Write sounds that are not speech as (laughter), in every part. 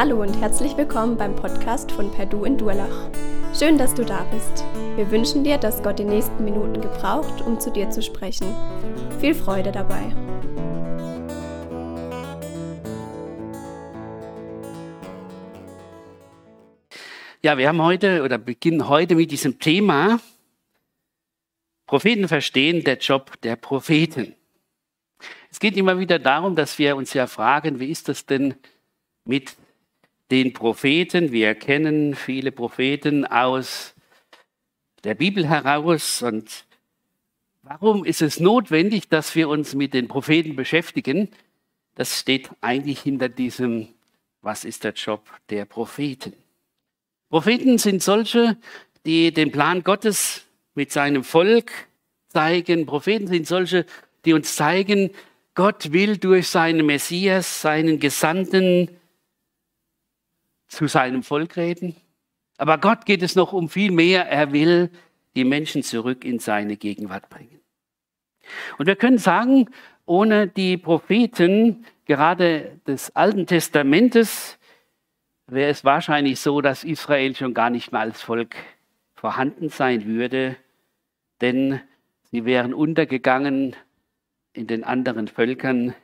Hallo und herzlich willkommen beim Podcast von Perdu in Durlach. Schön, dass du da bist. Wir wünschen dir, dass Gott die nächsten Minuten gebraucht, um zu dir zu sprechen. Viel Freude dabei. Ja, wir haben heute oder beginnen heute mit diesem Thema Propheten verstehen, der Job der Propheten. Es geht immer wieder darum, dass wir uns ja fragen, wie ist das denn mit den Propheten. Wir kennen viele Propheten aus der Bibel heraus. Und warum ist es notwendig, dass wir uns mit den Propheten beschäftigen? Das steht eigentlich hinter diesem, was ist der Job der Propheten? Propheten sind solche, die den Plan Gottes mit seinem Volk zeigen. Propheten sind solche, die uns zeigen, Gott will durch seinen Messias, seinen Gesandten, zu seinem Volk reden. Aber Gott geht es noch um viel mehr. Er will die Menschen zurück in seine Gegenwart bringen. Und wir können sagen, ohne die Propheten, gerade des Alten Testamentes, wäre es wahrscheinlich so, dass Israel schon gar nicht mehr als Volk vorhanden sein würde, denn sie wären untergegangen in den anderen Völkern,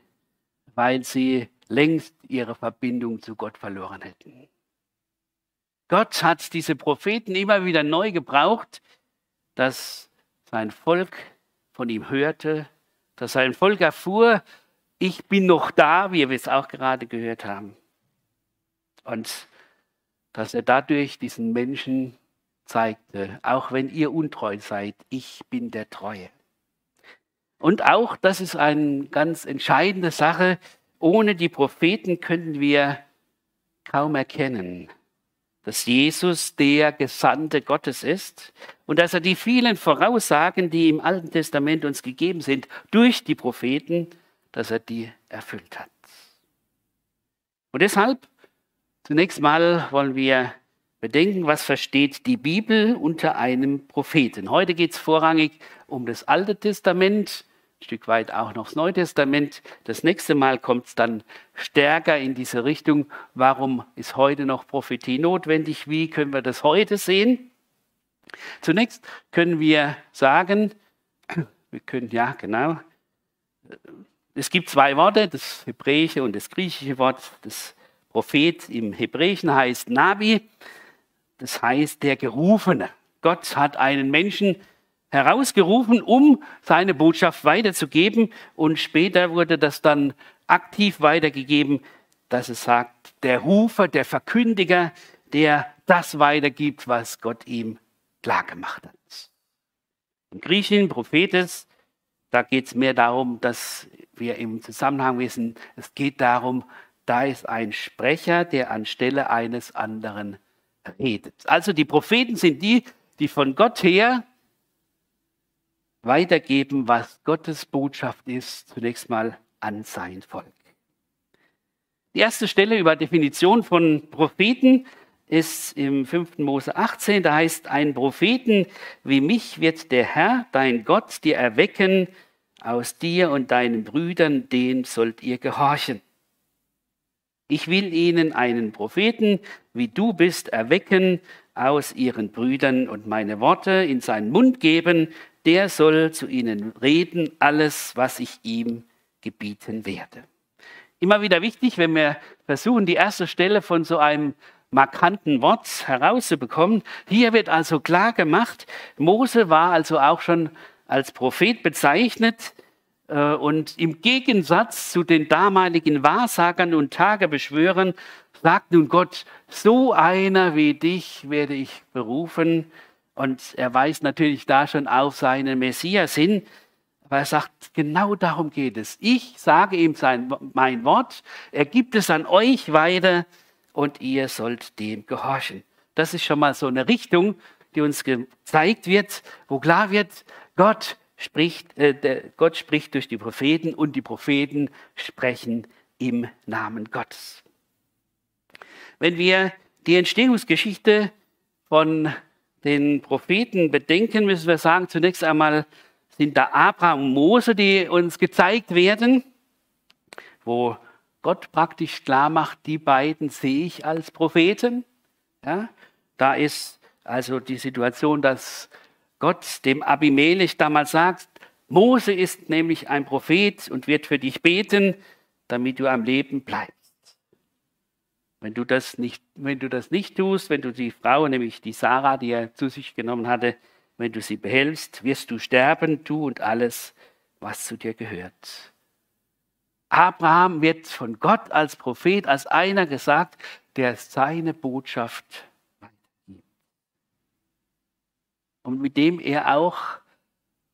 weil sie längst ihre Verbindung zu Gott verloren hätten. Gott hat diese Propheten immer wieder neu gebraucht, dass sein Volk von ihm hörte, dass sein Volk erfuhr, ich bin noch da, wie wir es auch gerade gehört haben. Und dass er dadurch diesen Menschen zeigte, auch wenn ihr untreu seid, ich bin der Treue. Und auch, das ist eine ganz entscheidende Sache, ohne die Propheten könnten wir kaum erkennen, dass Jesus der Gesandte Gottes ist und dass er die vielen Voraussagen, die im Alten Testament uns gegeben sind, durch die Propheten, dass er die erfüllt hat. Und deshalb, zunächst mal wollen wir bedenken, was versteht die Bibel unter einem Propheten. Heute geht es vorrangig um das Alte Testament ein Stück weit auch noch das Neue Testament. Das nächste Mal kommt es dann stärker in diese Richtung. Warum ist heute noch Prophetie notwendig? Wie können wir das heute sehen? Zunächst können wir sagen, (clears throat) wir können, ja, genau, es gibt zwei Worte, das hebräische und das griechische Wort. Das Prophet im Hebräischen heißt Nabi, das heißt der Gerufene. Gott hat einen Menschen herausgerufen, um seine Botschaft weiterzugeben. Und später wurde das dann aktiv weitergegeben, dass es sagt, der Rufer, der Verkündiger, der das weitergibt, was Gott ihm klargemacht hat. Im Griechischen Prophetes, da geht es mehr darum, dass wir im Zusammenhang wissen, es geht darum, da ist ein Sprecher, der anstelle eines anderen redet. Also die Propheten sind die, die von Gott her weitergeben, was Gottes Botschaft ist, zunächst mal an sein Volk. Die erste Stelle über Definition von Propheten ist im 5. Mose 18, da heißt, ein Propheten wie mich wird der Herr, dein Gott, dir erwecken, aus dir und deinen Brüdern, dem sollt ihr gehorchen. Ich will ihnen einen Propheten, wie du bist, erwecken aus ihren Brüdern und meine Worte in seinen Mund geben, der soll zu ihnen reden, alles, was ich ihm gebieten werde. Immer wieder wichtig, wenn wir versuchen, die erste Stelle von so einem markanten Wort herauszubekommen. Hier wird also klar gemacht, Mose war also auch schon als Prophet bezeichnet äh, und im Gegensatz zu den damaligen Wahrsagern und Tagebeschwörern sagt nun Gott, so einer wie dich werde ich berufen und er weist natürlich da schon auf seinen Messias hin. Aber er sagt, genau darum geht es. Ich sage ihm sein, mein Wort, er gibt es an euch weiter und ihr sollt dem gehorchen. Das ist schon mal so eine Richtung, die uns gezeigt wird, wo klar wird, Gott spricht, äh, der, Gott spricht durch die Propheten und die Propheten sprechen im Namen Gottes. Wenn wir die Entstehungsgeschichte von den Propheten bedenken, müssen wir sagen, zunächst einmal sind da Abraham und Mose, die uns gezeigt werden, wo Gott praktisch klar macht, die beiden sehe ich als Propheten. Ja? Da ist also die Situation, dass Gott dem Abimelech damals sagt, Mose ist nämlich ein Prophet und wird für dich beten, damit du am Leben bleibst. Wenn du das nicht, wenn du das nicht tust, wenn du die Frau, nämlich die Sarah, die er zu sich genommen hatte, wenn du sie behältst, wirst du sterben, du und alles, was zu dir gehört. Abraham wird von Gott als Prophet, als einer gesagt, der seine Botschaft weitergibt. Und mit dem er auch,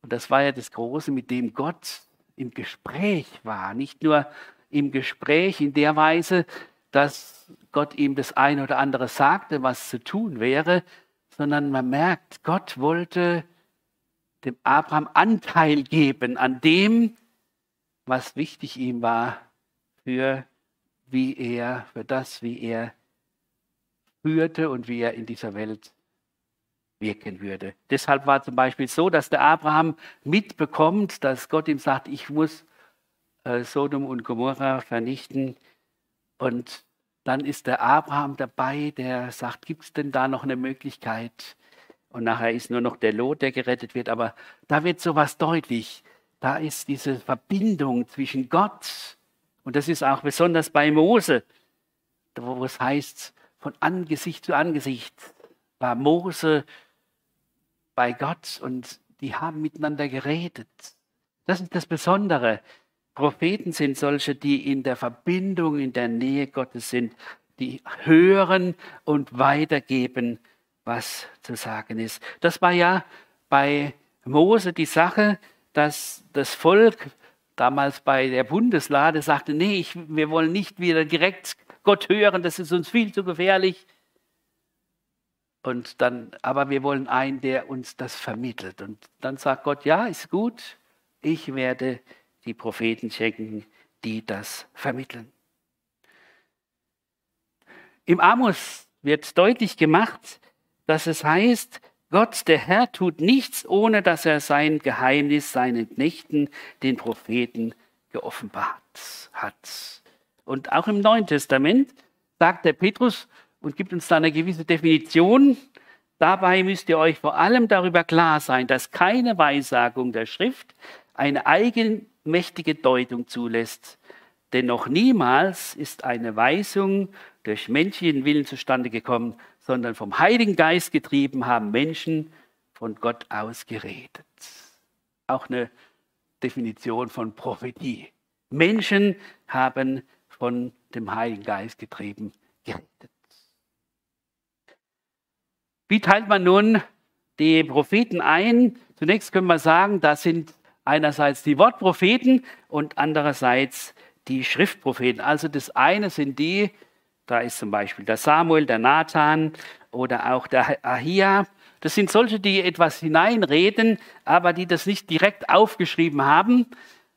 und das war ja das Große, mit dem Gott im Gespräch war, nicht nur im Gespräch in der Weise, dass Gott ihm das eine oder andere sagte, was zu tun wäre, sondern man merkt, Gott wollte dem Abraham Anteil geben an dem, was wichtig ihm war für wie er, für das, wie er führte und wie er in dieser Welt wirken würde. Deshalb war zum Beispiel so, dass der Abraham mitbekommt, dass Gott ihm sagt, ich muss äh, Sodom und Gomorra vernichten. Und dann ist der Abraham dabei, der sagt, gibt es denn da noch eine Möglichkeit? Und nachher ist nur noch der Lot, der gerettet wird. Aber da wird sowas deutlich. Da ist diese Verbindung zwischen Gott und das ist auch besonders bei Mose, wo es heißt, von Angesicht zu Angesicht war Mose bei Gott und die haben miteinander geredet. Das ist das Besondere. Propheten sind solche, die in der Verbindung, in der Nähe Gottes sind, die hören und weitergeben, was zu sagen ist. Das war ja bei Mose die Sache, dass das Volk damals bei der Bundeslade sagte, nee, ich, wir wollen nicht wieder direkt Gott hören, das ist uns viel zu gefährlich. Und dann, aber wir wollen einen, der uns das vermittelt. Und dann sagt Gott, ja, ist gut, ich werde die Propheten schenken, die das vermitteln. Im Amos wird deutlich gemacht, dass es heißt, Gott, der Herr, tut nichts, ohne dass er sein Geheimnis seinen Knechten, den Propheten, geoffenbart hat. Und auch im Neuen Testament sagt der Petrus und gibt uns da eine gewisse Definition. Dabei müsst ihr euch vor allem darüber klar sein, dass keine Weissagung der Schrift eine eigen, mächtige Deutung zulässt. Denn noch niemals ist eine Weisung durch menschlichen Willen zustande gekommen, sondern vom Heiligen Geist getrieben haben Menschen von Gott aus geredet. Auch eine Definition von Prophetie. Menschen haben von dem Heiligen Geist getrieben geredet. Wie teilt man nun die Propheten ein? Zunächst können wir sagen, das sind einerseits die Wortpropheten und andererseits die Schriftpropheten. Also das eine sind die, da ist zum Beispiel der Samuel, der Nathan oder auch der Ahia. Das sind solche, die etwas hineinreden, aber die das nicht direkt aufgeschrieben haben,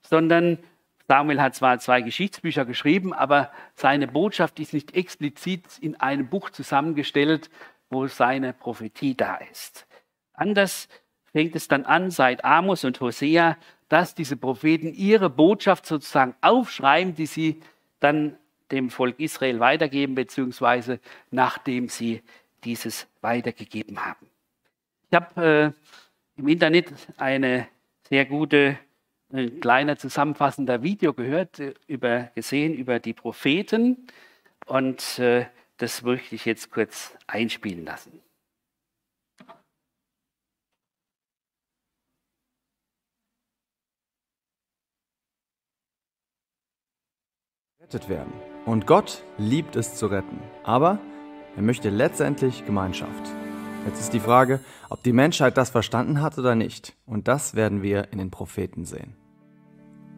sondern Samuel hat zwar zwei Geschichtsbücher geschrieben, aber seine Botschaft ist nicht explizit in einem Buch zusammengestellt, wo seine Prophetie da ist. Anders fängt es dann an seit Amos und Hosea, dass diese Propheten ihre Botschaft sozusagen aufschreiben, die sie dann dem Volk Israel weitergeben, beziehungsweise nachdem sie dieses weitergegeben haben. Ich habe äh, im Internet eine sehr gute, ein kleiner zusammenfassender Video gehört, äh, über, gesehen über die Propheten und äh, das möchte ich jetzt kurz einspielen lassen. Gerettet werden. Und Gott liebt es zu retten. Aber er möchte letztendlich Gemeinschaft. Jetzt ist die Frage, ob die Menschheit das verstanden hat oder nicht. Und das werden wir in den Propheten sehen.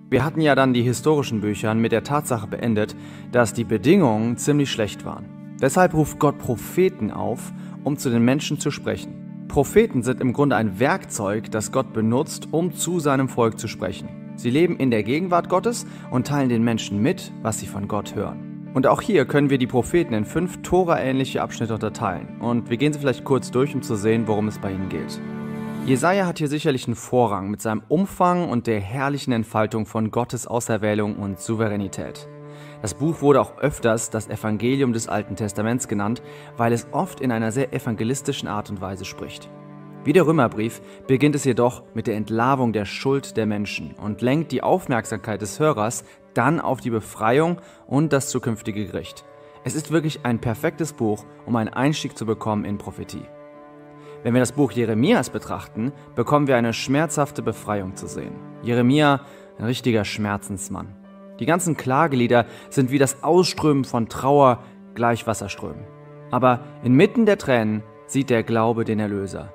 Wir hatten ja dann die historischen Bücher mit der Tatsache beendet, dass die Bedingungen ziemlich schlecht waren. Deshalb ruft Gott Propheten auf, um zu den Menschen zu sprechen. Propheten sind im Grunde ein Werkzeug, das Gott benutzt, um zu seinem Volk zu sprechen. Sie leben in der Gegenwart Gottes und teilen den Menschen mit, was sie von Gott hören. Und auch hier können wir die Propheten in fünf Tora-ähnliche Abschnitte unterteilen. Und wir gehen sie vielleicht kurz durch, um zu sehen, worum es bei ihnen geht. Jesaja hat hier sicherlich einen Vorrang mit seinem Umfang und der herrlichen Entfaltung von Gottes Auserwählung und Souveränität. Das Buch wurde auch öfters das Evangelium des Alten Testaments genannt, weil es oft in einer sehr evangelistischen Art und Weise spricht. Wie der Römerbrief beginnt es jedoch mit der Entlarvung der Schuld der Menschen und lenkt die Aufmerksamkeit des Hörers dann auf die Befreiung und das zukünftige Gericht. Es ist wirklich ein perfektes Buch, um einen Einstieg zu bekommen in Prophetie. Wenn wir das Buch Jeremias betrachten, bekommen wir eine schmerzhafte Befreiung zu sehen. Jeremia, ein richtiger Schmerzensmann. Die ganzen Klagelieder sind wie das Ausströmen von Trauer gleich Wasserströmen. Aber inmitten der Tränen sieht der Glaube den Erlöser.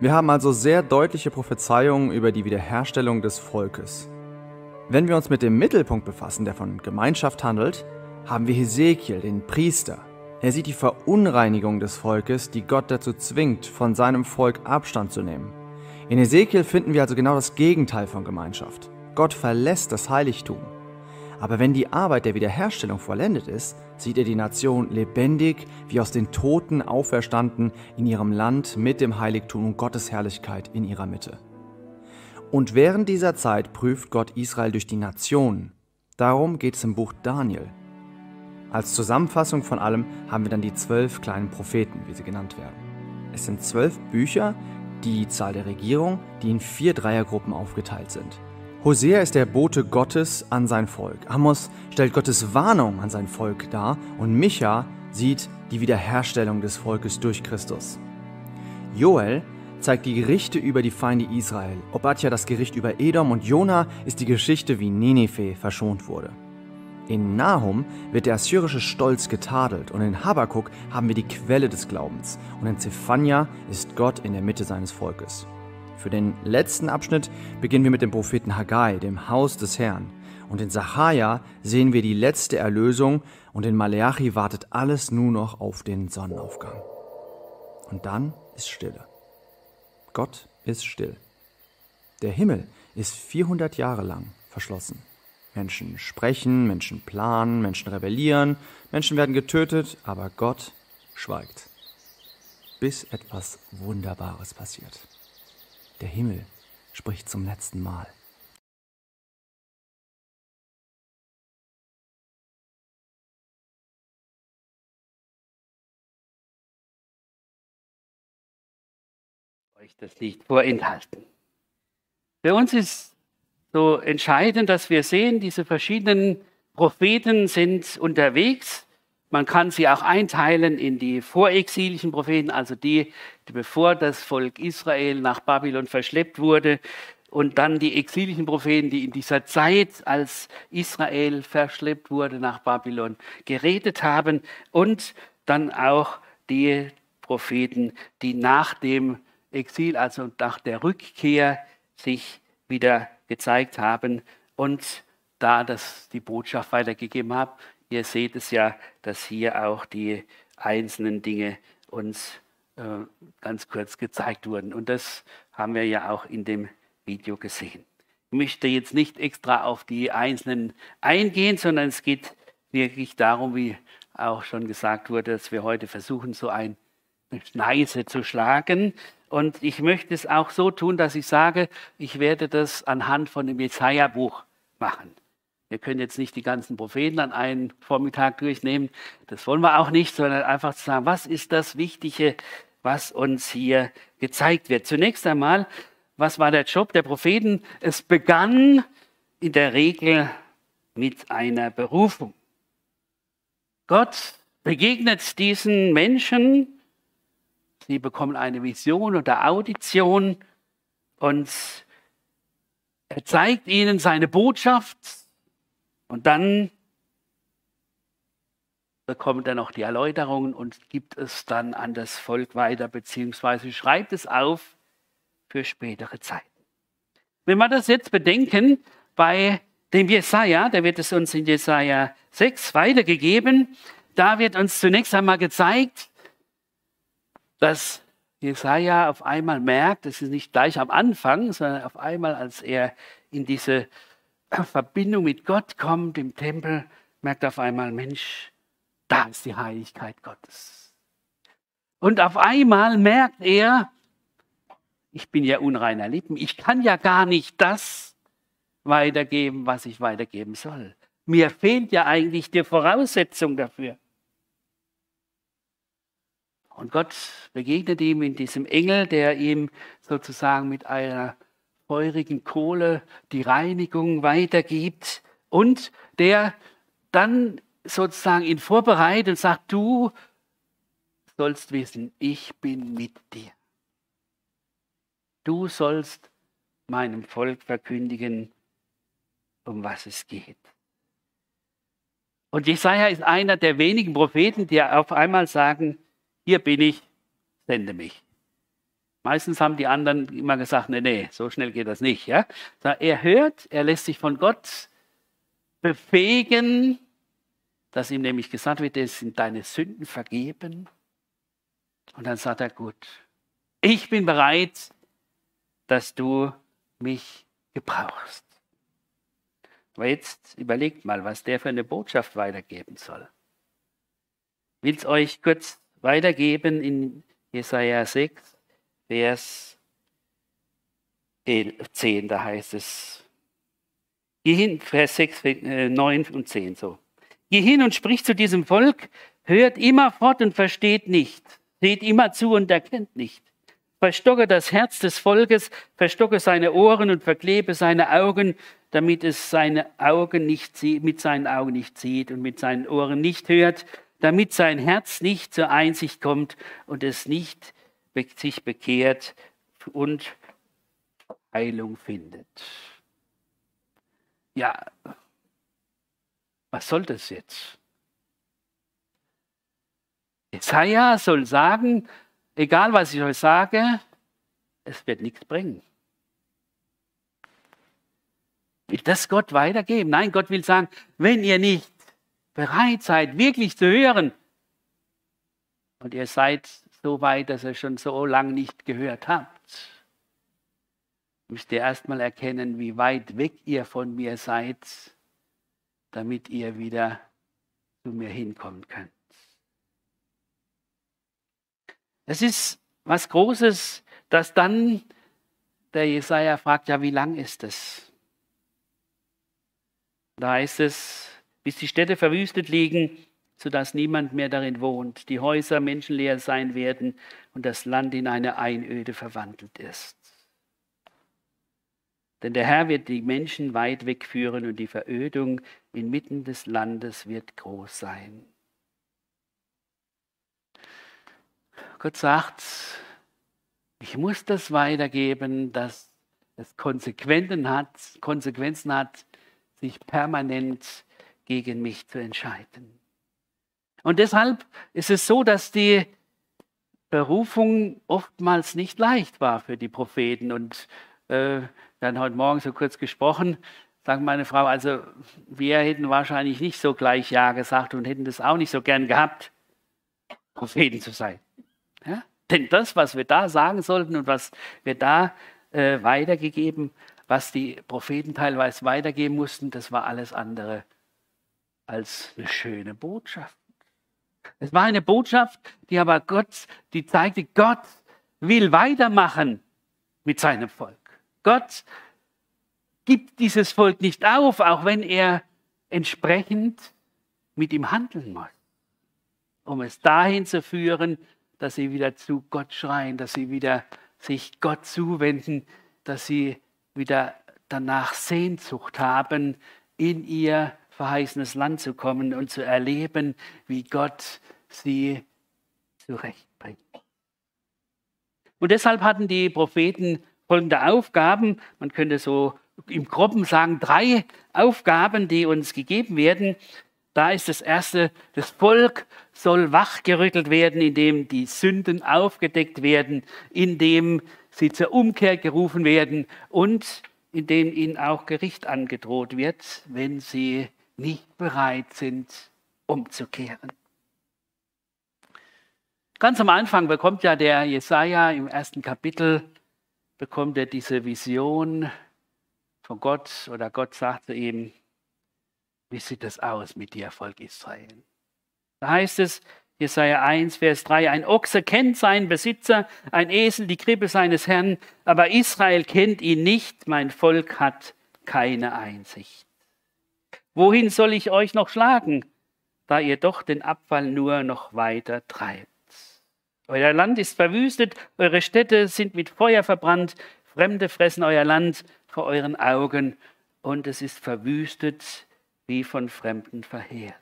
Wir haben also sehr deutliche Prophezeiungen über die Wiederherstellung des Volkes. Wenn wir uns mit dem Mittelpunkt befassen, der von Gemeinschaft handelt, haben wir Hesekiel, den Priester. Er sieht die Verunreinigung des Volkes, die Gott dazu zwingt, von seinem Volk Abstand zu nehmen. In Hesekiel finden wir also genau das Gegenteil von Gemeinschaft. Gott verlässt das Heiligtum. Aber wenn die Arbeit der Wiederherstellung vollendet ist, sieht er die Nation lebendig, wie aus den Toten auferstanden, in ihrem Land mit dem Heiligtum und Gottes Herrlichkeit in ihrer Mitte. Und während dieser Zeit prüft Gott Israel durch die Nationen. Darum geht es im Buch Daniel. Als Zusammenfassung von allem haben wir dann die zwölf kleinen Propheten, wie sie genannt werden. Es sind zwölf Bücher, die Zahl der Regierung, die in vier Dreiergruppen aufgeteilt sind. Hosea ist der Bote Gottes an sein Volk. Amos stellt Gottes Warnung an sein Volk dar und Micha sieht die Wiederherstellung des Volkes durch Christus. Joel zeigt die Gerichte über die Feinde Israel. Obadja das Gericht über Edom und Jona ist die Geschichte, wie Nineveh verschont wurde. In Nahum wird der assyrische Stolz getadelt und in Habakkuk haben wir die Quelle des Glaubens und in Zephania ist Gott in der Mitte seines Volkes. Für den letzten Abschnitt beginnen wir mit dem Propheten Haggai, dem Haus des Herrn. Und in Sacharja sehen wir die letzte Erlösung und in Maleachi wartet alles nur noch auf den Sonnenaufgang. Und dann ist Stille. Gott ist still. Der Himmel ist 400 Jahre lang verschlossen. Menschen sprechen, Menschen planen, Menschen rebellieren, Menschen werden getötet, aber Gott schweigt, bis etwas Wunderbares passiert. Der Himmel spricht zum letzten Mal. Euch das nicht vorenthalten. Für uns ist so entscheidend, dass wir sehen, diese verschiedenen Propheten sind unterwegs man kann sie auch einteilen in die vorexilischen Propheten, also die, die bevor das Volk Israel nach Babylon verschleppt wurde, und dann die exilischen Propheten, die in dieser Zeit, als Israel verschleppt wurde nach Babylon, geredet haben, und dann auch die Propheten, die nach dem Exil, also nach der Rückkehr, sich wieder gezeigt haben und da das die Botschaft weitergegeben haben. Ihr seht es ja, dass hier auch die einzelnen Dinge uns äh, ganz kurz gezeigt wurden. Und das haben wir ja auch in dem Video gesehen. Ich möchte jetzt nicht extra auf die einzelnen eingehen, sondern es geht wirklich darum, wie auch schon gesagt wurde, dass wir heute versuchen, so eine Schneise zu schlagen. Und ich möchte es auch so tun, dass ich sage, ich werde das anhand von dem Jesaja-Buch machen. Wir können jetzt nicht die ganzen Propheten an einem Vormittag durchnehmen. Das wollen wir auch nicht, sondern einfach zu sagen, was ist das Wichtige, was uns hier gezeigt wird. Zunächst einmal, was war der Job der Propheten? Es begann in der Regel mit einer Berufung. Gott begegnet diesen Menschen, sie bekommen eine Vision oder Audition und er zeigt ihnen seine Botschaft, und dann bekommt er noch die Erläuterungen und gibt es dann an das Volk weiter, beziehungsweise schreibt es auf für spätere Zeiten. Wenn wir das jetzt bedenken, bei dem Jesaja, da wird es uns in Jesaja 6 weitergegeben, da wird uns zunächst einmal gezeigt, dass Jesaja auf einmal merkt, das ist nicht gleich am Anfang, sondern auf einmal, als er in diese Verbindung mit Gott kommt im Tempel, merkt auf einmal, Mensch, da ist die Heiligkeit Gottes. Und auf einmal merkt er, ich bin ja unreiner Lippen, ich kann ja gar nicht das weitergeben, was ich weitergeben soll. Mir fehlt ja eigentlich die Voraussetzung dafür. Und Gott begegnet ihm in diesem Engel, der ihm sozusagen mit einer feurigen Kohle die Reinigung weitergibt und der dann sozusagen ihn vorbereitet und sagt, du sollst wissen, ich bin mit dir. Du sollst meinem Volk verkündigen, um was es geht. Und Jesaja ist einer der wenigen Propheten, die auf einmal sagen, hier bin ich, sende mich. Meistens haben die anderen immer gesagt, nee, nee, so schnell geht das nicht. Ja? Er hört, er lässt sich von Gott befähigen, dass ihm nämlich gesagt wird, es sind deine Sünden vergeben. Und dann sagt er, gut, ich bin bereit, dass du mich gebrauchst. Aber jetzt überlegt mal, was der für eine Botschaft weitergeben soll. Ich will es euch kurz weitergeben in Jesaja 6, Vers 10, da heißt es, Geh hin, Vers 6, 9 und 10 so. Geh hin und sprich zu diesem Volk, hört immer fort und versteht nicht, seht immer zu und erkennt nicht. Verstocke das Herz des Volkes, verstocke seine Ohren und verklebe seine Augen, damit es seine Augen nicht mit seinen Augen nicht sieht und mit seinen Ohren nicht hört, damit sein Herz nicht zur Einsicht kommt und es nicht sich bekehrt und Heilung findet. Ja, was soll das jetzt? Jesaja soll sagen, egal was ich euch sage, es wird nichts bringen. Will das Gott weitergeben? Nein, Gott will sagen, wenn ihr nicht bereit seid, wirklich zu hören, und ihr seid so weit, dass ihr schon so lange nicht gehört habt, müsst ihr erstmal erkennen, wie weit weg ihr von mir seid, damit ihr wieder zu mir hinkommen könnt. Es ist was Großes, dass dann der Jesaja fragt: Ja, wie lang ist es? Da heißt es, bis die Städte verwüstet liegen, sodass niemand mehr darin wohnt, die Häuser menschenleer sein werden und das Land in eine Einöde verwandelt ist. Denn der Herr wird die Menschen weit wegführen und die Verödung inmitten des Landes wird groß sein. Gott sagt, ich muss das weitergeben, dass es Konsequenzen hat, Konsequenzen hat, sich permanent gegen mich zu entscheiden. Und deshalb ist es so, dass die Berufung oftmals nicht leicht war für die Propheten. Und äh, haben heute Morgen so kurz gesprochen, sagt meine Frau, also wir hätten wahrscheinlich nicht so gleich Ja gesagt und hätten das auch nicht so gern gehabt, Propheten zu sein. Ja? Denn das, was wir da sagen sollten und was wir da äh, weitergegeben, was die Propheten teilweise weitergeben mussten, das war alles andere als eine schöne Botschaft. Es war eine Botschaft, die aber Gott, die zeigte, Gott will weitermachen mit seinem Volk. Gott gibt dieses Volk nicht auf, auch wenn er entsprechend mit ihm handeln muss, um es dahin zu führen, dass sie wieder zu Gott schreien, dass sie wieder sich Gott zuwenden, dass sie wieder danach Sehnsucht haben, in ihr verheißenes Land zu kommen und zu erleben, wie Gott sie zurechtbringt. Und deshalb hatten die Propheten folgende Aufgaben. Man könnte so im Groben sagen, drei Aufgaben, die uns gegeben werden. Da ist das erste, das Volk soll wachgerüttelt werden, indem die Sünden aufgedeckt werden, indem sie zur Umkehr gerufen werden und indem ihnen auch Gericht angedroht wird, wenn sie nicht bereit sind, umzukehren. Ganz am Anfang bekommt ja der Jesaja im ersten Kapitel bekommt er diese Vision von Gott oder Gott sagt zu ihm, wie sieht das aus mit dir, Volk Israel? Da heißt es, Jesaja 1, Vers 3, ein Ochse kennt seinen Besitzer, ein Esel die Krippe seines Herrn, aber Israel kennt ihn nicht, mein Volk hat keine Einsicht. Wohin soll ich euch noch schlagen, da ihr doch den Abfall nur noch weiter treibt? Euer Land ist verwüstet, eure Städte sind mit Feuer verbrannt, Fremde fressen euer Land vor euren Augen und es ist verwüstet wie von Fremden verheert.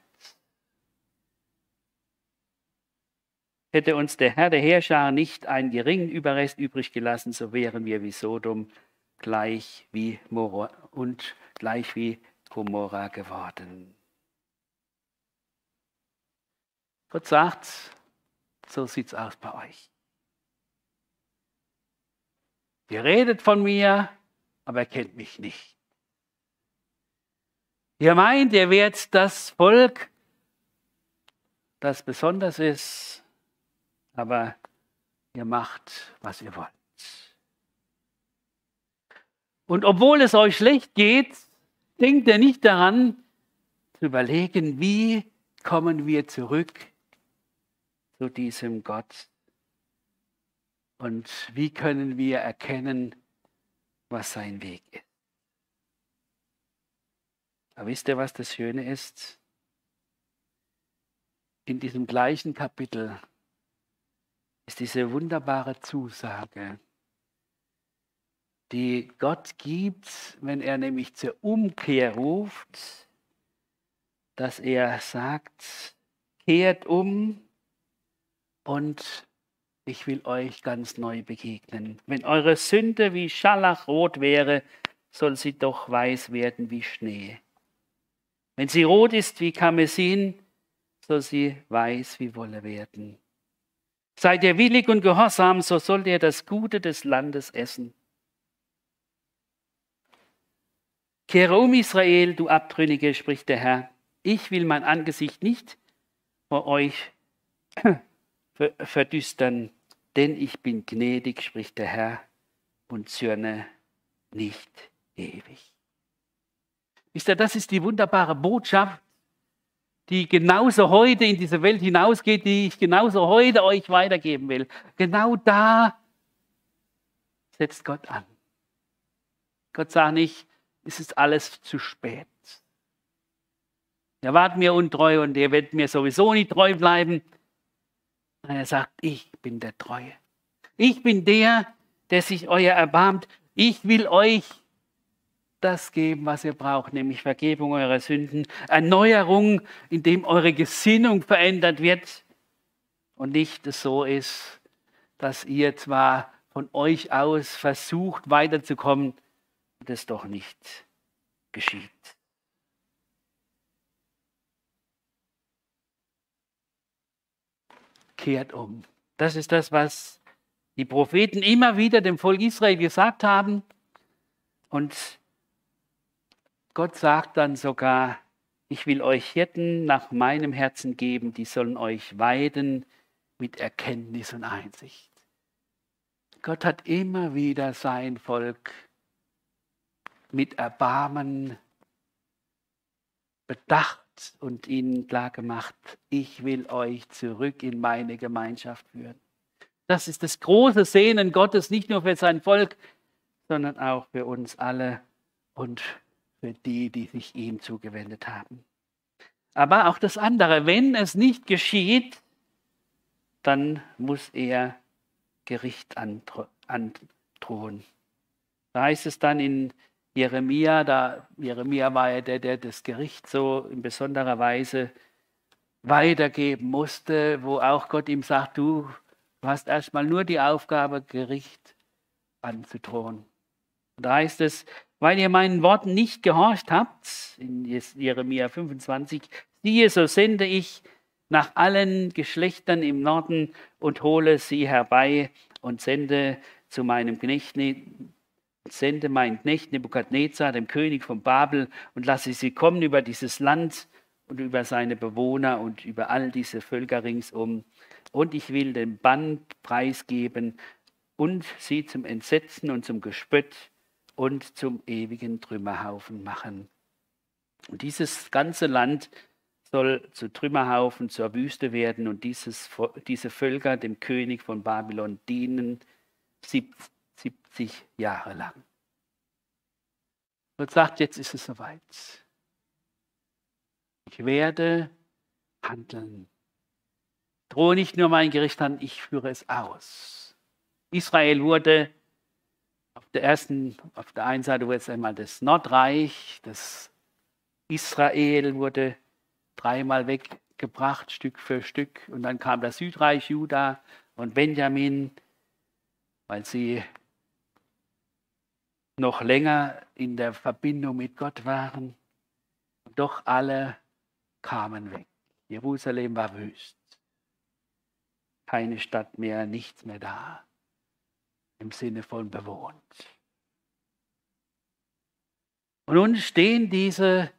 Hätte uns der Herr der Heerschar nicht einen geringen Überrest übrig gelassen, so wären wir wie Sodom gleich wie Moro und gleich wie Gomorra geworden. Gott sagt, so sieht's aus bei euch. Ihr redet von mir, aber er kennt mich nicht. Ihr meint, ihr werdet das Volk, das besonders ist, aber ihr macht, was ihr wollt. Und obwohl es euch schlecht geht, denkt ihr nicht daran, zu überlegen, wie kommen wir zurück zu diesem Gott und wie können wir erkennen, was sein Weg ist. Aber wisst ihr, was das Schöne ist? In diesem gleichen Kapitel ist diese wunderbare Zusage, die Gott gibt, wenn er nämlich zur Umkehr ruft, dass er sagt, kehrt um und ich will euch ganz neu begegnen. Wenn eure Sünde wie Scharlachrot wäre, soll sie doch weiß werden wie Schnee. Wenn sie rot ist wie Karmesin, soll sie weiß wie Wolle werden. Seid ihr willig und gehorsam, so sollt ihr das Gute des Landes essen. Kehre um, Israel, du Abtrünnige, spricht der Herr. Ich will mein Angesicht nicht vor euch (clears throat) verdüstern, denn ich bin gnädig, spricht der Herr, und zürne nicht ewig. Wisst ihr, das ist die wunderbare Botschaft, die genauso heute in diese Welt hinausgeht, die ich genauso heute euch weitergeben will. Genau da setzt Gott an. Gott sagt nicht, es ist alles zu spät. Ihr wart mir untreu und ihr werdet mir sowieso nicht treu bleiben. Er sagt, ich bin der Treue. Ich bin der, der sich euer erbarmt. Ich will euch das geben, was ihr braucht, nämlich Vergebung eurer Sünden, Erneuerung, indem eure Gesinnung verändert wird und nicht so ist, dass ihr zwar von euch aus versucht weiterzukommen es doch nicht geschieht. Kehrt um. Das ist das, was die Propheten immer wieder dem Volk Israel gesagt haben. Und Gott sagt dann sogar, ich will euch Hirten nach meinem Herzen geben, die sollen euch weiden mit Erkenntnis und Einsicht. Gott hat immer wieder sein Volk mit Erbarmen bedacht und ihnen klargemacht, ich will euch zurück in meine Gemeinschaft führen. Das ist das große Sehnen Gottes, nicht nur für sein Volk, sondern auch für uns alle und für die, die sich ihm zugewendet haben. Aber auch das andere, wenn es nicht geschieht, dann muss er Gericht androhen. Da heißt es dann in Jeremia, da Jeremia war ja der, der das Gericht so in besonderer Weise weitergeben musste, wo auch Gott ihm sagt, du, du hast erstmal nur die Aufgabe, Gericht anzudrohen. Und da heißt es, weil ihr meinen Worten nicht gehorcht habt, in Jeremia 25, siehe, so sende ich nach allen Geschlechtern im Norden und hole sie herbei und sende zu meinem Knecht, sende meinen Knecht Nebukadnezar, dem König von Babel, und lasse sie kommen über dieses Land und über seine Bewohner und über all diese Völker ringsum. Und ich will den Bann preisgeben und sie zum Entsetzen und zum Gespött und zum ewigen Trümmerhaufen machen. Und dieses ganze Land soll zu Trümmerhaufen, zur Wüste werden und dieses, diese Völker dem König von Babylon dienen 70 Jahre lang. Gott sagt, jetzt ist es soweit. Ich werde handeln. Drohe nicht nur mein Gericht an, ich führe es aus. Israel wurde auf der ersten, auf der einen Seite wurde es einmal das Nordreich, das Israel wurde dreimal weggebracht, Stück für Stück. Und dann kam das Südreich Juda und Benjamin, weil sie noch länger in der Verbindung mit Gott waren. Und doch alle kamen weg. Jerusalem war wüst. Keine Stadt mehr, nichts mehr da. Im Sinne von bewohnt. Und nun stehen diese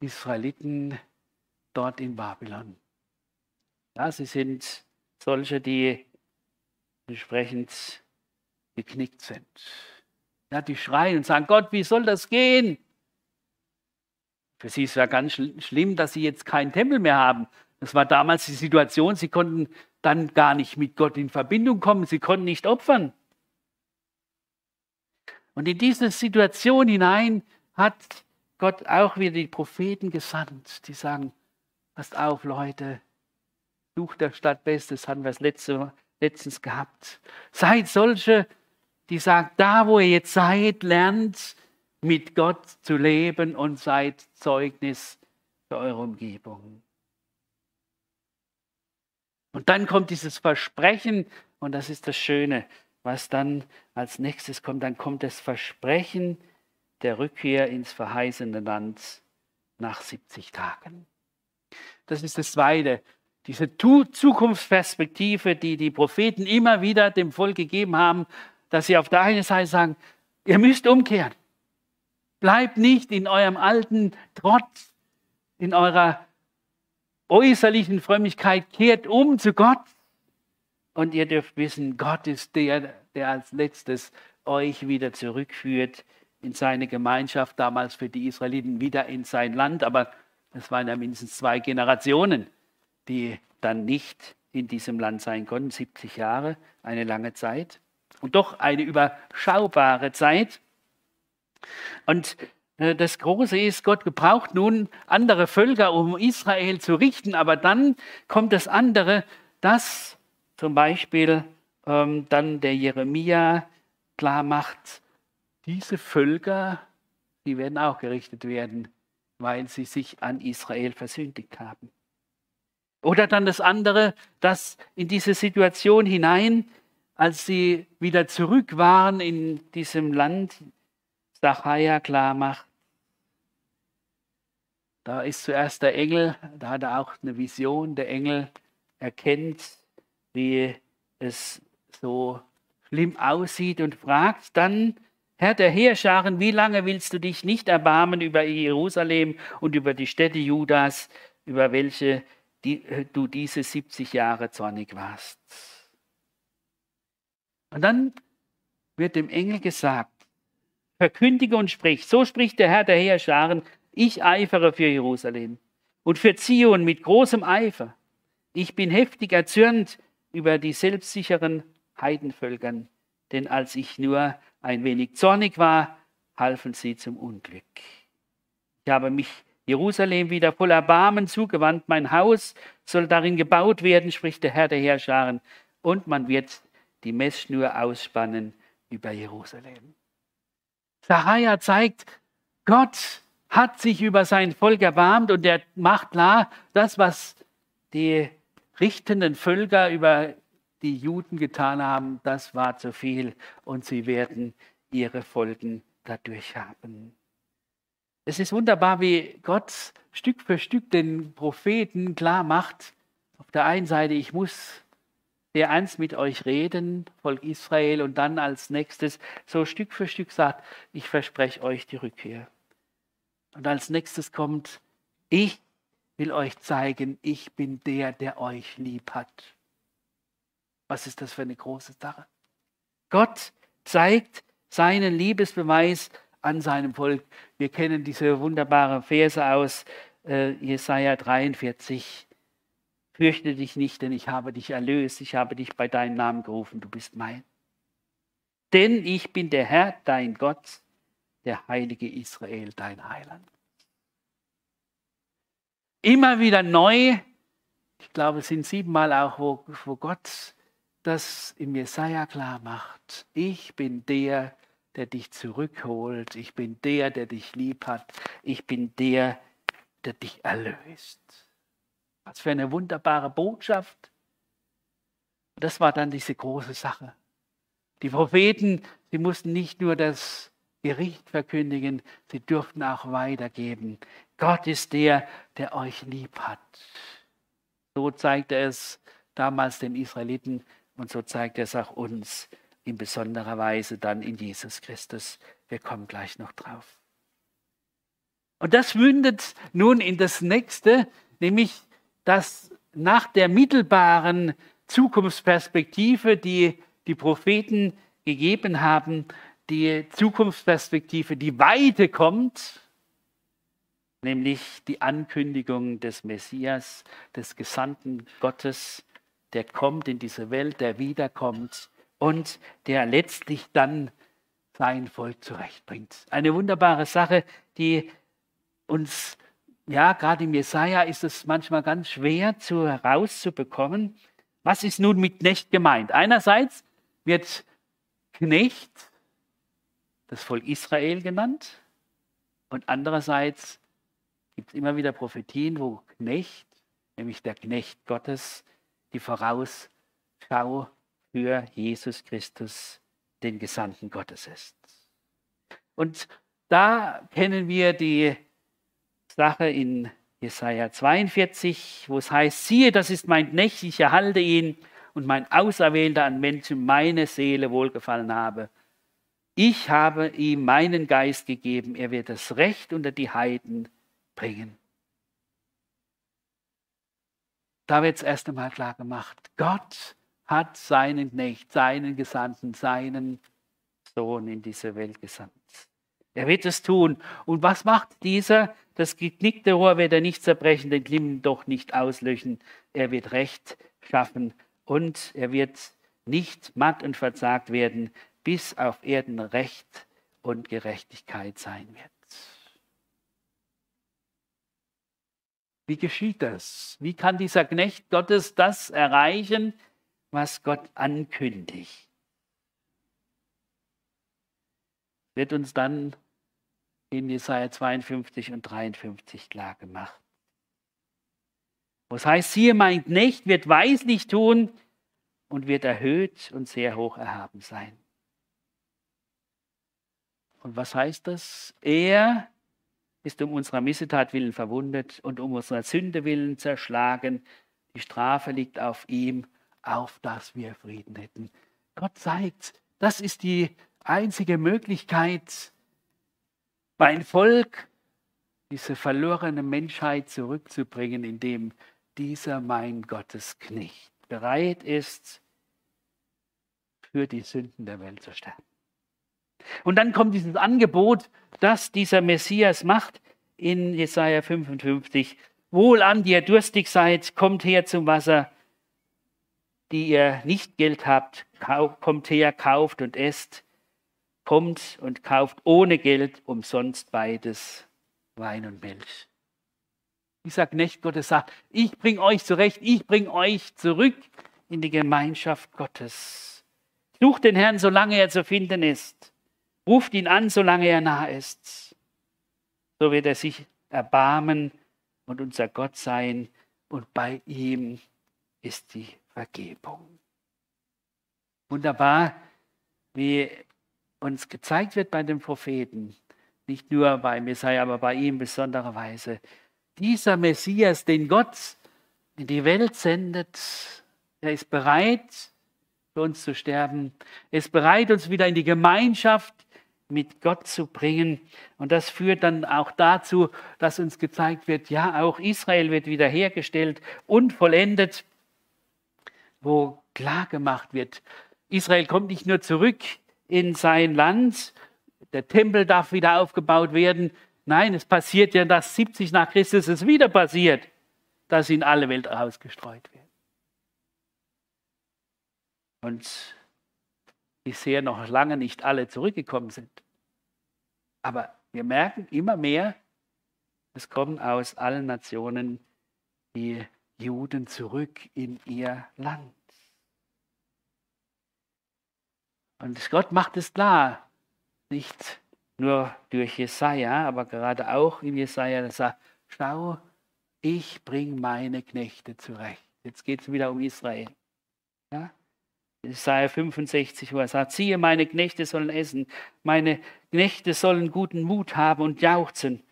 Israeliten dort in Babylon. Ja, sie sind solche, die entsprechend geknickt sind. Ja, die schreien und sagen, Gott, wie soll das gehen? Für sie ist ja ganz schlimm, dass sie jetzt keinen Tempel mehr haben. Das war damals die Situation, sie konnten dann gar nicht mit Gott in Verbindung kommen, sie konnten nicht opfern. Und in diese Situation hinein hat Gott auch wieder die Propheten gesandt, die sagen, passt auf Leute, sucht der Stadt Bestes, hatten wir es letzte, letztens gehabt. Seid solche, die sagen, da wo ihr jetzt seid, lernt mit Gott zu leben und seid Zeugnis für eure Umgebung. Und dann kommt dieses Versprechen, und das ist das Schöne, was dann als nächstes kommt. Dann kommt das Versprechen der Rückkehr ins verheißene Land nach 70 Tagen. Das ist das Zweite. Diese Zukunftsperspektive, die die Propheten immer wieder dem Volk gegeben haben, dass sie auf der einen Seite sagen, ihr müsst umkehren. Bleibt nicht in eurem alten Trotz, in eurer äußerlichen Frömmigkeit, kehrt um zu Gott. Und ihr dürft wissen, Gott ist der, der als letztes euch wieder zurückführt in seine Gemeinschaft, damals für die Israeliten wieder in sein Land. Aber es waren ja mindestens zwei Generationen, die dann nicht in diesem Land sein konnten. 70 Jahre, eine lange Zeit. Und doch eine überschaubare Zeit. Und äh, das Große ist, Gott gebraucht nun andere Völker, um Israel zu richten, aber dann kommt das andere, dass zum Beispiel ähm, dann der Jeremia klar macht, diese Völker, die werden auch gerichtet werden, weil sie sich an Israel versündigt haben. Oder dann das andere, dass in diese Situation hinein, als sie wieder zurück waren in diesem Land, Zachariah klar macht, da ist zuerst der Engel, da hat er auch eine Vision, der Engel erkennt, wie es so schlimm aussieht und fragt dann, Herr der Heerscharen, wie lange willst du dich nicht erbarmen über Jerusalem und über die Städte Judas, über welche die, du diese 70 Jahre zornig warst? Und dann wird dem Engel gesagt, verkündige und sprich. So spricht der Herr der Heerscharen, ich eifere für Jerusalem und für Zion mit großem Eifer. Ich bin heftig erzürnt über die selbstsicheren Heidenvölkern, denn als ich nur ein wenig zornig war, halfen sie zum Unglück. Ich habe mich Jerusalem wieder voll Erbarmen zugewandt. Mein Haus soll darin gebaut werden, spricht der Herr der Herrscharen, und man wird die Messschnur ausspannen über Jerusalem. Sacharja zeigt, Gott hat sich über sein Volk erbarmt und er macht klar, das, was die richtenden Völker über die Juden getan haben, das war zu viel und sie werden ihre Folgen dadurch haben. Es ist wunderbar, wie Gott Stück für Stück den Propheten klar macht, auf der einen Seite, ich muss sehr ernst mit euch reden, Volk Israel, und dann als nächstes so Stück für Stück sagt, ich verspreche euch die Rückkehr. Und als nächstes kommt, ich will euch zeigen, ich bin der, der euch lieb hat. Was ist das für eine große Sache? Gott zeigt seinen Liebesbeweis an seinem Volk. Wir kennen diese wunderbare Verse aus äh, Jesaja 43. Fürchte dich nicht, denn ich habe dich erlöst, ich habe dich bei deinem Namen gerufen, du bist mein. Denn ich bin der Herr, dein Gott, der heilige Israel, dein Heiland. immer wieder neu. Ich glaube, es sind siebenmal auch, wo, wo Gott das im Jesaja klar macht. Ich bin der, der dich zurückholt. Ich bin der, der dich lieb hat. Ich bin der, der dich erlöst. Was für eine wunderbare Botschaft. Das war dann diese große Sache. Die Propheten, sie mussten nicht nur das Gericht verkündigen, sie durften auch weitergeben. Gott ist der, der euch lieb hat. So zeigte er es damals den Israeliten und so zeigt er es auch uns in besonderer Weise dann in Jesus Christus. Wir kommen gleich noch drauf. Und das mündet nun in das nächste, nämlich dass nach der mittelbaren Zukunftsperspektive, die die Propheten gegeben haben, die Zukunftsperspektive, die Weite kommt, nämlich die Ankündigung des Messias, des Gesandten Gottes, der kommt in diese Welt, der wiederkommt und der letztlich dann sein Volk zurechtbringt. Eine wunderbare Sache, die uns, ja, gerade im Jesaja ist es manchmal ganz schwer zu, herauszubekommen. Was ist nun mit Knecht gemeint? Einerseits wird Knecht das Volk Israel genannt und andererseits gibt es immer wieder Prophetien, wo Knecht, nämlich der Knecht Gottes, die Vorausschau für Jesus Christus, den Gesandten Gottes ist. Und da kennen wir die Sache in Jesaja 42, wo es heißt: Siehe, das ist mein Knecht, ich erhalte ihn und mein Auserwählter an Menschen meine Seele wohlgefallen habe. Ich habe ihm meinen Geist gegeben, er wird das Recht unter die Heiden bringen. Da wird es erst einmal klar gemacht, Gott hat seinen Knecht, seinen Gesandten, seinen Sohn in diese Welt gesandt. Er wird es tun. Und was macht dieser? Das geknickte Rohr wird er nicht zerbrechen, den Glimmen doch nicht auslöschen. Er wird Recht schaffen und er wird nicht matt und verzagt werden, bis auf Erden Recht und Gerechtigkeit sein wird. Wie geschieht das? Wie kann dieser Knecht Gottes das erreichen, was Gott ankündigt? Wird uns dann in Jesaja 52 und 53 klar gemacht. Was heißt, siehe, mein Knecht wird weislich tun und wird erhöht und sehr hoch erhaben sein. Und was heißt das? Er ist um unserer Missetat willen verwundet und um unserer Sünde willen zerschlagen. Die Strafe liegt auf ihm, auf dass wir Frieden hätten. Gott zeigt, das ist die einzige Möglichkeit, mein Volk, diese verlorene Menschheit zurückzubringen, indem dieser mein Gottesknecht bereit ist, für die Sünden der Welt zu sterben. Und dann kommt dieses Angebot, das dieser Messias macht in Jesaja 55. Wohlan, die ihr durstig seid, kommt her zum Wasser. Die ihr nicht Geld habt, kommt her, kauft und esst. Kommt und kauft ohne Geld umsonst beides, Wein und Milch. Dieser Knecht Gottes sagt, ich bringe euch zurecht, ich bringe euch zurück in die Gemeinschaft Gottes. Sucht den Herrn, solange er zu finden ist. Ruft ihn an, solange er nah ist. So wird er sich erbarmen und unser Gott sein und bei ihm ist die Vergebung. Wunderbar, wie uns gezeigt wird bei den Propheten, nicht nur bei Messiah, aber bei ihm besonderer Weise. Dieser Messias, den Gott in die Welt sendet, er ist bereit, für uns zu sterben. Er ist bereit, uns wieder in die Gemeinschaft mit Gott zu bringen. Und das führt dann auch dazu, dass uns gezeigt wird, ja, auch Israel wird wiederhergestellt und vollendet, wo klar gemacht wird, Israel kommt nicht nur zurück in sein Land, der Tempel darf wieder aufgebaut werden. Nein, es passiert ja, dass 70 nach Christus es wieder passiert, dass in alle Welt ausgestreut werden. Und bisher noch lange nicht alle zurückgekommen sind. Aber wir merken immer mehr, es kommen aus allen Nationen die Juden zurück in ihr Land. Und Gott macht es klar, nicht nur durch Jesaja, aber gerade auch in Jesaja, dass er sagt, schau, ich bringe meine Knechte zurecht. Jetzt geht es wieder um Israel. Ja? Jesaja 65, wo er sagt, siehe, meine Knechte sollen essen, meine Knechte sollen guten Mut haben und jauchzen.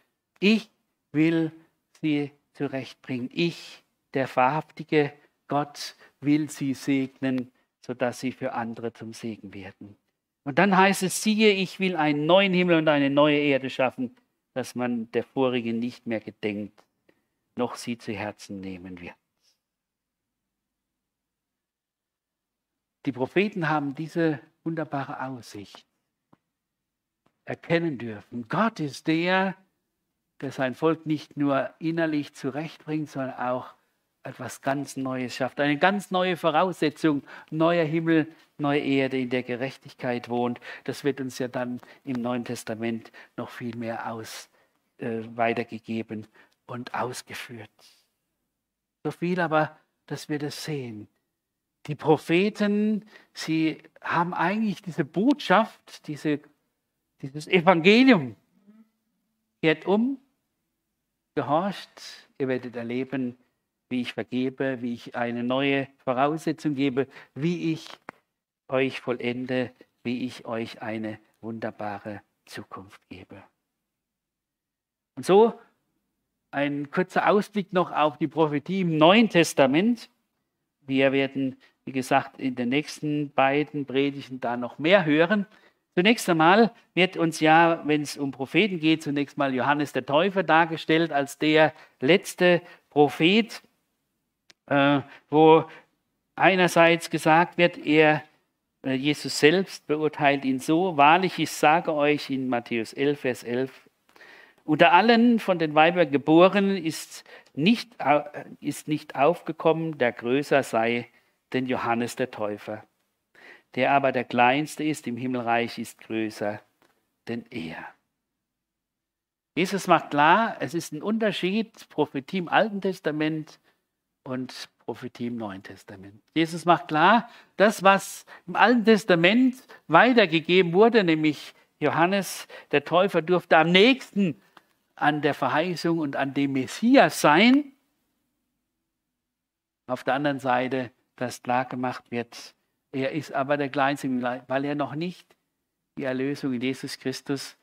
Ich will sie zurechtbringen. Ich, der wahrhaftige Gott, will sie segnen, sodass sie für andere zum Segen werden. Und dann heißt es, siehe, ich will einen neuen Himmel und eine neue Erde schaffen, dass man der vorigen nicht mehr gedenkt, noch sie zu Herzen nehmen wird. Die Propheten haben diese wunderbare Aussicht erkennen dürfen. Gott ist der, der sein Volk nicht nur innerlich zurechtbringt, sondern auch etwas ganz Neues schafft. Eine ganz neue Voraussetzung, neuer Himmel, neue Erde, in der Gerechtigkeit wohnt. Das wird uns ja dann im Neuen Testament noch viel mehr aus, äh, weitergegeben und ausgeführt. So viel aber, dass wir das sehen. Die Propheten, sie haben eigentlich diese Botschaft, diese, dieses Evangelium. Kehrt um, gehorcht, ihr werdet erleben, wie ich vergebe, wie ich eine neue Voraussetzung gebe, wie ich euch vollende, wie ich euch eine wunderbare Zukunft gebe. Und so ein kurzer Ausblick noch auf die Prophetie im Neuen Testament. Wir werden wie gesagt, in den nächsten beiden Predigten da noch mehr hören. Zunächst einmal wird uns ja, wenn es um Propheten geht, zunächst mal Johannes der Täufer dargestellt als der letzte Prophet, wo einerseits gesagt wird, er, äh, Jesus selbst beurteilt ihn so, wahrlich, ich sage euch in Matthäus 11, Vers 11, unter allen von den Weibern geboren ist nicht, äh, ist nicht aufgekommen, der größer sei den Johannes der Täufer. Der aber der Kleinste ist im Himmelreich, ist größer denn er. Jesus macht klar, es ist ein Unterschied, Prophetie im Alten Testament und Prophetie im Neuen Testament. Jesus macht klar, das, was im Alten Testament weitergegeben wurde, nämlich Johannes der Täufer durfte am nächsten an der Verheißung und an dem Messias sein. Auf der anderen Seite dass klar gemacht wird, er ist aber der Kleinste, weil er noch nicht die Erlösung in Jesus Christus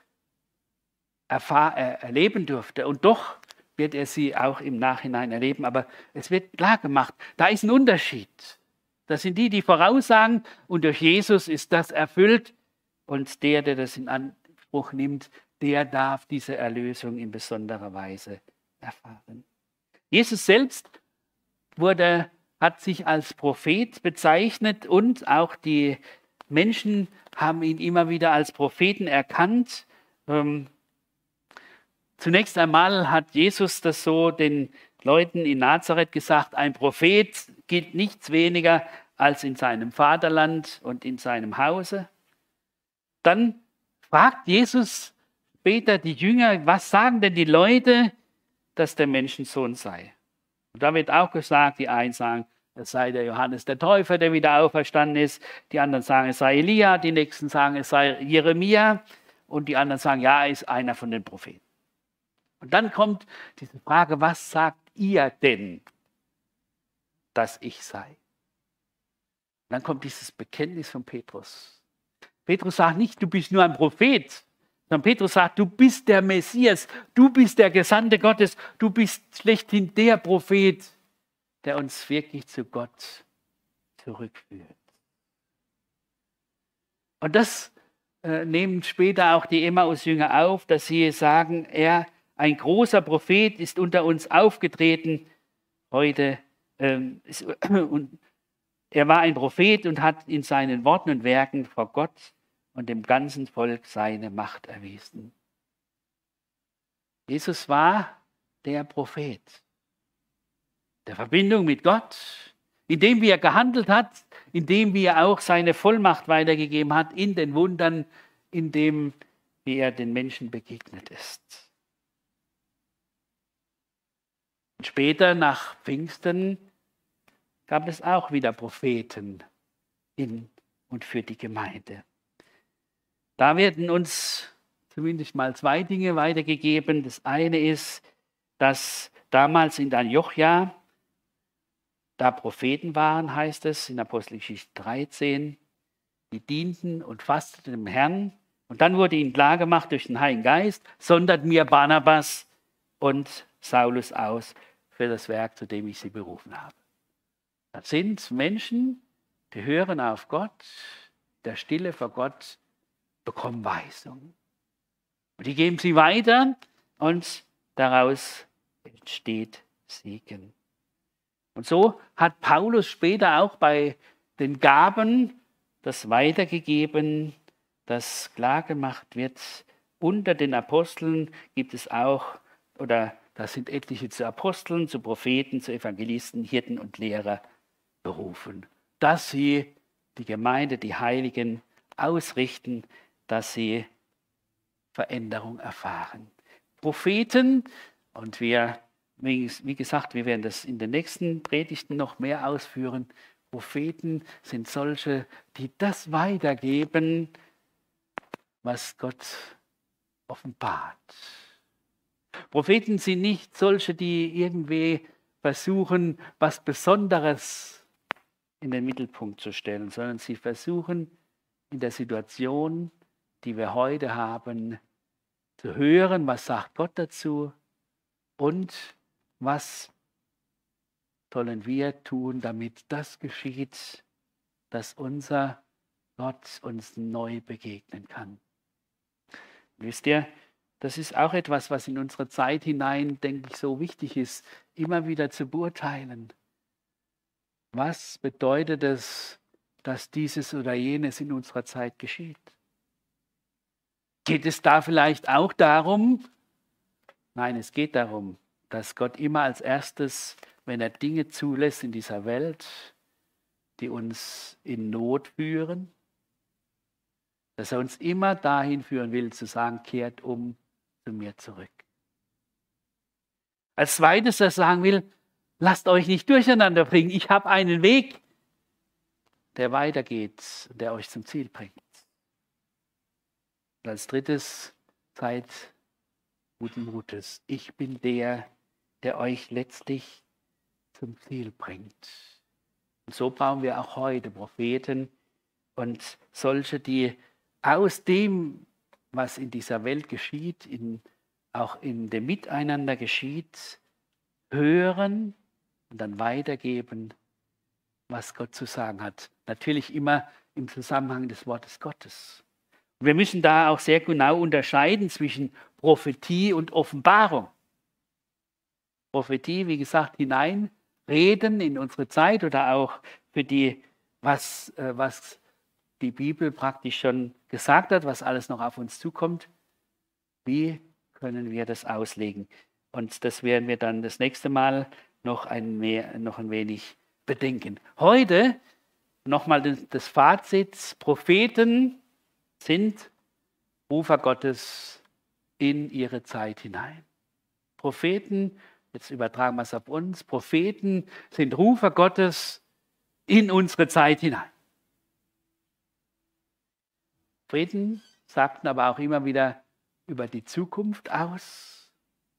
erfahr, erleben durfte. Und doch wird er sie auch im Nachhinein erleben. Aber es wird klar gemacht, da ist ein Unterschied. Das sind die, die voraussagen, und durch Jesus ist das erfüllt. Und der, der das in Anspruch nimmt, der darf diese Erlösung in besonderer Weise erfahren. Jesus selbst wurde hat sich als Prophet bezeichnet und auch die Menschen haben ihn immer wieder als Propheten erkannt. Ähm, zunächst einmal hat Jesus das so den Leuten in Nazareth gesagt, ein Prophet gilt nichts weniger als in seinem Vaterland und in seinem Hause. Dann fragt Jesus später die Jünger, was sagen denn die Leute, dass der Menschensohn sei? Und da wird auch gesagt, die einen sagen, es sei der Johannes der Täufer, der wieder auferstanden ist. Die anderen sagen, es sei Elia. Die nächsten sagen, es sei Jeremia. Und die anderen sagen, ja, er ist einer von den Propheten. Und dann kommt diese Frage, was sagt ihr denn, dass ich sei? Und dann kommt dieses Bekenntnis von Petrus. Petrus sagt nicht, du bist nur ein Prophet, sondern Petrus sagt, du bist der Messias, du bist der Gesandte Gottes, du bist schlechthin der Prophet, der uns wirklich zu Gott zurückführt. Und das äh, nehmen später auch die Emmaus-Jünger auf, dass sie sagen, er, ein großer Prophet, ist unter uns aufgetreten heute. Ähm, (clears throat) und er war ein Prophet und hat in seinen Worten und Werken vor Gott und dem ganzen Volk seine Macht erwiesen. Jesus war der Prophet der Verbindung mit Gott, indem wie er gehandelt hat, indem wie er auch seine Vollmacht weitergegeben hat in den Wundern, in dem wie er den Menschen begegnet ist. Und später nach Pfingsten gab es auch wieder Propheten in und für die Gemeinde. Da werden uns zumindest mal zwei Dinge weitergegeben. Das eine ist, dass damals in Antiochia da Propheten waren, heißt es in Apostelgeschichte 13, die dienten und fasteten dem Herrn. Und dann wurde ihnen klargemacht durch den Heiligen Geist, sondert mir Barnabas und Saulus aus für das Werk, zu dem ich sie berufen habe. Das sind Menschen, die hören auf Gott, der Stille vor Gott, bekommen Weisung. Und die geben sie weiter und daraus entsteht Segen. Und so hat Paulus später auch bei den Gaben das weitergegeben, dass klargemacht wird, unter den Aposteln gibt es auch, oder da sind etliche zu Aposteln, zu Propheten, zu Evangelisten, Hirten und Lehrer berufen, dass sie die Gemeinde, die Heiligen ausrichten, dass sie Veränderung erfahren. Propheten, und wir, wie gesagt, wir werden das in den nächsten Predigten noch mehr ausführen, Propheten sind solche, die das weitergeben, was Gott offenbart. Propheten sind nicht solche, die irgendwie versuchen, was Besonderes in den Mittelpunkt zu stellen, sondern sie versuchen in der Situation, die wir heute haben, zu hören, was sagt Gott dazu und was sollen wir tun, damit das geschieht, dass unser Gott uns neu begegnen kann. Wisst ihr, das ist auch etwas, was in unsere Zeit hinein, denke ich, so wichtig ist, immer wieder zu beurteilen. Was bedeutet es, dass dieses oder jenes in unserer Zeit geschieht? Geht es da vielleicht auch darum? Nein, es geht darum, dass Gott immer als erstes, wenn er Dinge zulässt in dieser Welt, die uns in Not führen, dass er uns immer dahin führen will, zu sagen, kehrt um zu mir zurück. Als zweites, dass er sagen will, lasst euch nicht durcheinander bringen. Ich habe einen Weg, der weitergeht der euch zum Ziel bringt. Und als drittes, seid guten Mutes. Ich bin der, der euch letztlich zum Ziel bringt. Und so brauchen wir auch heute Propheten und solche, die aus dem, was in dieser Welt geschieht, in, auch in dem Miteinander geschieht, hören und dann weitergeben, was Gott zu sagen hat. Natürlich immer im Zusammenhang des Wortes Gottes. Und wir müssen da auch sehr genau unterscheiden zwischen Prophetie und Offenbarung. Prophetie, wie gesagt, hineinreden in unsere Zeit oder auch für die, was, äh, was die Bibel praktisch schon gesagt hat, was alles noch auf uns zukommt. Wie können wir das auslegen? Und das werden wir dann das nächste Mal noch ein, mehr, noch ein wenig bedenken. Heute nochmal das Fazit. Propheten sind Rufer Gottes in ihre Zeit hinein. Propheten Jetzt übertragen wir es auf uns. Propheten sind Rufer Gottes in unsere Zeit hinein. Propheten sagten aber auch immer wieder über die Zukunft aus.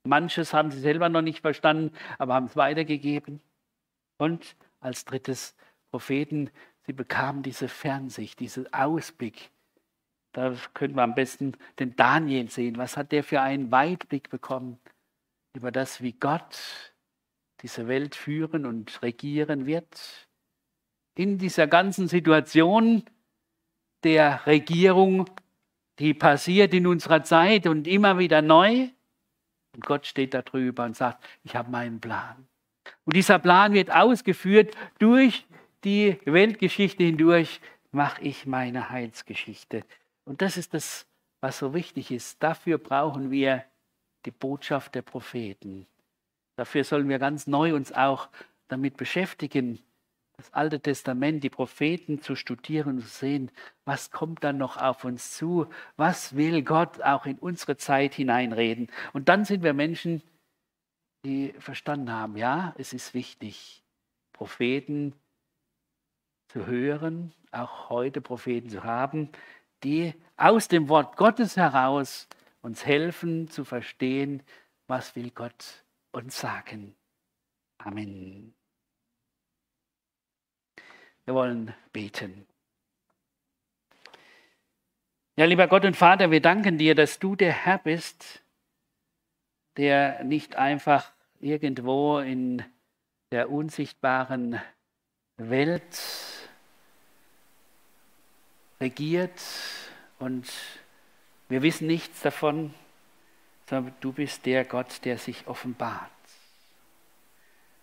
Manches haben sie selber noch nicht verstanden, aber haben es weitergegeben. Und als drittes Propheten, sie bekamen diese Fernsicht, diesen Ausblick. Da können wir am besten den Daniel sehen. Was hat der für einen Weitblick bekommen? über das, wie Gott diese Welt führen und regieren wird. In dieser ganzen Situation der Regierung, die passiert in unserer Zeit und immer wieder neu. Und Gott steht da drüber und sagt, ich habe meinen Plan. Und dieser Plan wird ausgeführt durch die Weltgeschichte hindurch, mache ich meine Heilsgeschichte. Und das ist das, was so wichtig ist. Dafür brauchen wir die Botschaft der Propheten. Dafür sollen wir ganz neu uns auch damit beschäftigen, das Alte Testament, die Propheten zu studieren und zu sehen, was kommt dann noch auf uns zu, was will Gott auch in unsere Zeit hineinreden. Und dann sind wir Menschen, die verstanden haben, ja, es ist wichtig, Propheten zu hören, auch heute Propheten zu haben, die aus dem Wort Gottes heraus uns helfen zu verstehen, was will Gott uns sagen. Amen. Wir wollen beten. Ja, lieber Gott und Vater, wir danken dir, dass du der Herr bist, der nicht einfach irgendwo in der unsichtbaren Welt regiert und wir wissen nichts davon, sondern du bist der Gott, der sich offenbart.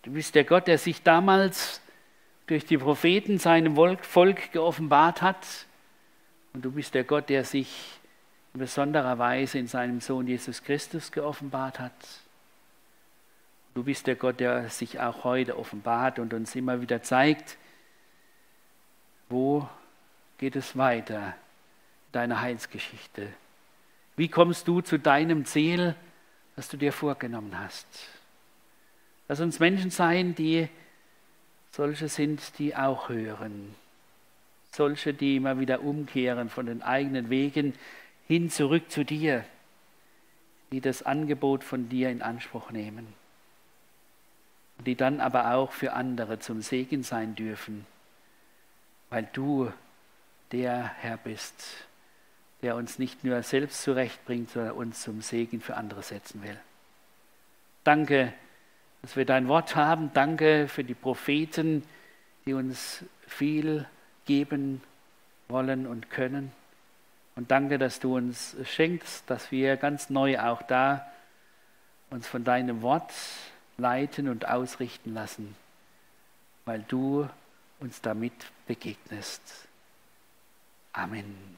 Du bist der Gott, der sich damals durch die Propheten seinem Volk geoffenbart hat. Und du bist der Gott, der sich in besonderer Weise in seinem Sohn Jesus Christus geoffenbart hat. Du bist der Gott, der sich auch heute offenbart und uns immer wieder zeigt, wo geht es weiter, deine Heilsgeschichte. Wie kommst du zu deinem Ziel, das du dir vorgenommen hast? Lass uns Menschen sein, die solche sind, die auch hören. Solche, die immer wieder umkehren von den eigenen Wegen hin zurück zu dir, die das Angebot von dir in Anspruch nehmen. Die dann aber auch für andere zum Segen sein dürfen, weil du der Herr bist, der uns nicht nur selbst zurechtbringt, sondern uns zum Segen für andere setzen will. Danke, dass wir dein Wort haben. Danke für die Propheten, die uns viel geben wollen und können. Und danke, dass du uns schenkst, dass wir ganz neu auch da uns von deinem Wort leiten und ausrichten lassen, weil du uns damit begegnest. Amen.